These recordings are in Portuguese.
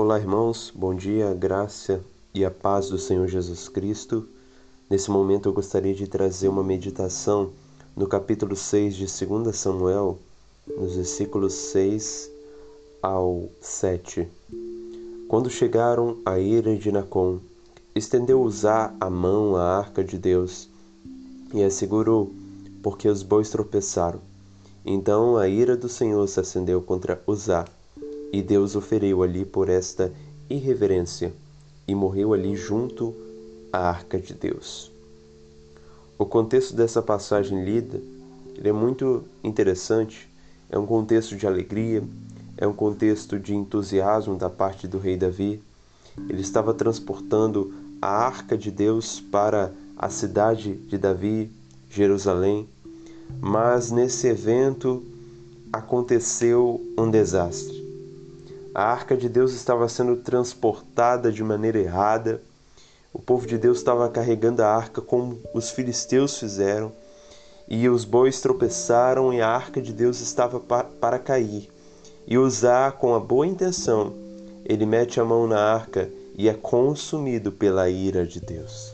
Olá, irmãos, bom dia, graça e a paz do Senhor Jesus Cristo. Nesse momento eu gostaria de trazer uma meditação no capítulo 6 de 2 Samuel, nos versículos 6 ao 7. Quando chegaram à ira de Nacon, estendeu Uzá a mão à arca de Deus e a segurou, porque os bois tropeçaram. Então a ira do Senhor se acendeu contra Uzá e Deus o feriu ali por esta irreverência e morreu ali junto à arca de Deus. O contexto dessa passagem lida é muito interessante. É um contexto de alegria, é um contexto de entusiasmo da parte do rei Davi. Ele estava transportando a arca de Deus para a cidade de Davi, Jerusalém. Mas nesse evento aconteceu um desastre. A arca de Deus estava sendo transportada de maneira errada. O povo de Deus estava carregando a arca como os filisteus fizeram. E os bois tropeçaram e a arca de Deus estava para cair. E usar com a boa intenção, ele mete a mão na arca e é consumido pela ira de Deus.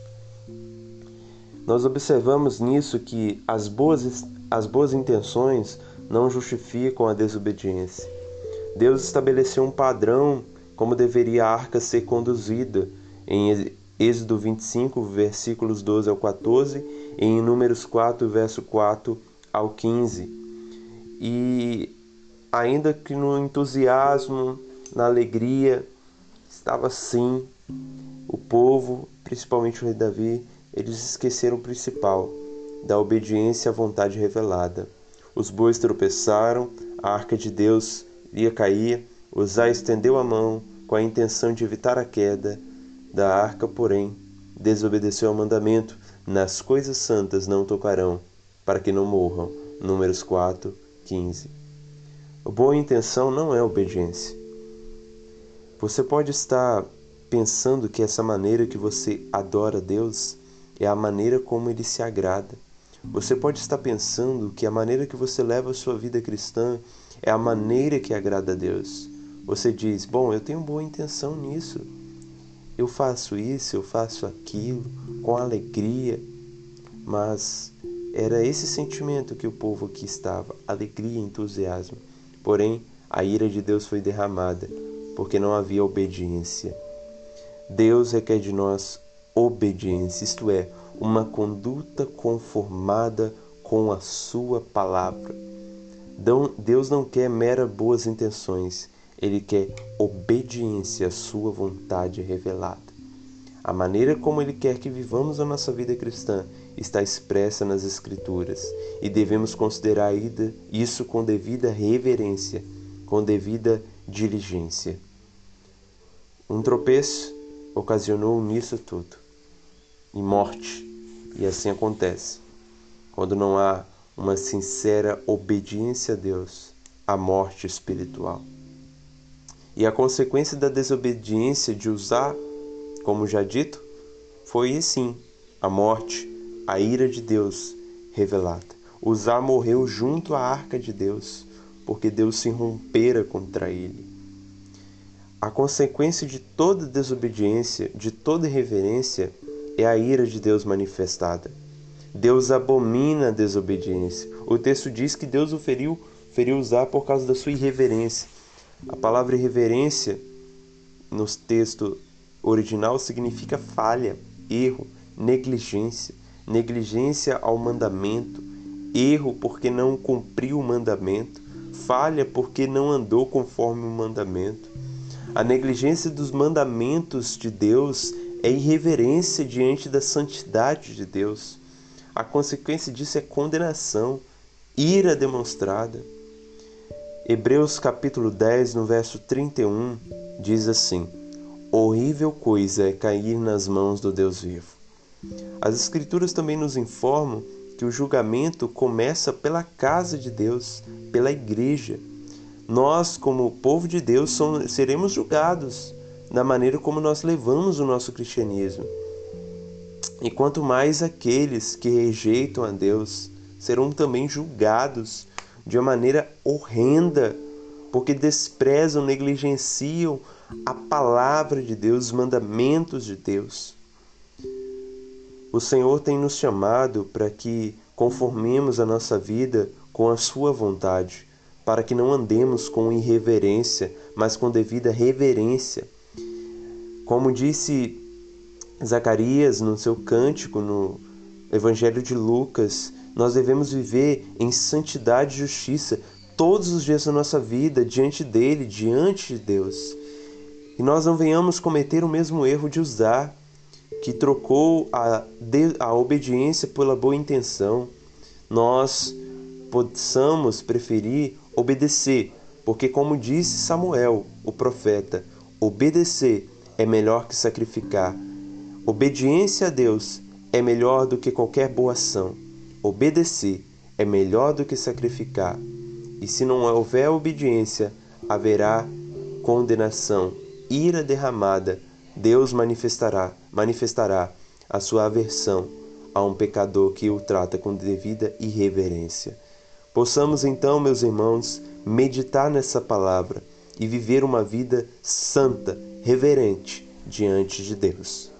Nós observamos nisso que as boas, as boas intenções não justificam a desobediência. Deus estabeleceu um padrão como deveria a arca ser conduzida em Êxodo 25, versículos 12 ao 14, e em Números 4, verso 4 ao 15. E ainda que no entusiasmo, na alegria, estava assim, o povo, principalmente o rei Davi, eles esqueceram o principal, da obediência à vontade revelada. Os bois tropeçaram, a arca de Deus ia cair, Uzá estendeu a mão com a intenção de evitar a queda da arca, porém, desobedeceu ao mandamento: nas coisas santas não tocarão, para que não morram. Números 4, 15. Boa intenção não é obediência. Você pode estar pensando que essa maneira que você adora Deus é a maneira como ele se agrada. Você pode estar pensando que a maneira que você leva a sua vida cristã é a maneira que agrada a Deus. Você diz: Bom, eu tenho boa intenção nisso. Eu faço isso, eu faço aquilo com alegria. Mas era esse sentimento que o povo aqui estava: alegria, entusiasmo. Porém, a ira de Deus foi derramada porque não havia obediência. Deus requer de nós obediência, isto é, uma conduta conformada com a Sua palavra. Deus não quer mera boas intenções, Ele quer obediência à Sua vontade revelada. A maneira como Ele quer que vivamos a nossa vida cristã está expressa nas Escrituras e devemos considerar isso com devida reverência, com devida diligência. Um tropeço ocasionou nisso tudo e morte, e assim acontece quando não há uma sincera obediência a Deus, a morte espiritual. E a consequência da desobediência de usar, como já dito, foi sim a morte, a ira de Deus revelada. Usar morreu junto à arca de Deus, porque Deus se rompera contra ele. A consequência de toda desobediência, de toda irreverência, é a ira de Deus manifestada. Deus abomina a desobediência. O texto diz que Deus o feriu, feriu usar por causa da sua irreverência. A palavra irreverência no texto original significa falha, erro, negligência, negligência ao mandamento, erro porque não cumpriu o mandamento, falha porque não andou conforme o mandamento. A negligência dos mandamentos de Deus é irreverência diante da santidade de Deus. A consequência disso é condenação, ira demonstrada. Hebreus capítulo 10, no verso 31, diz assim: Horrível coisa é cair nas mãos do Deus vivo. As Escrituras também nos informam que o julgamento começa pela casa de Deus, pela igreja. Nós, como povo de Deus, somos, seremos julgados na maneira como nós levamos o nosso cristianismo. E quanto mais aqueles que rejeitam a Deus serão também julgados de uma maneira horrenda porque desprezam, negligenciam a palavra de Deus, os mandamentos de Deus. O Senhor tem nos chamado para que conformemos a nossa vida com a Sua vontade, para que não andemos com irreverência, mas com devida reverência. Como disse Zacarias no seu cântico no Evangelho de Lucas, nós devemos viver em santidade e justiça todos os dias da nossa vida diante dele, diante de Deus. E nós não venhamos cometer o mesmo erro de usar, que trocou a, a obediência pela boa intenção. Nós possamos preferir obedecer, porque, como disse Samuel, o profeta, obedecer é melhor que sacrificar. Obediência a Deus é melhor do que qualquer boa ação. Obedecer é melhor do que sacrificar. E se não houver obediência, haverá condenação, ira derramada. Deus manifestará, manifestará a sua aversão a um pecador que o trata com devida irreverência. Possamos então, meus irmãos, meditar nessa palavra e viver uma vida santa, reverente diante de Deus.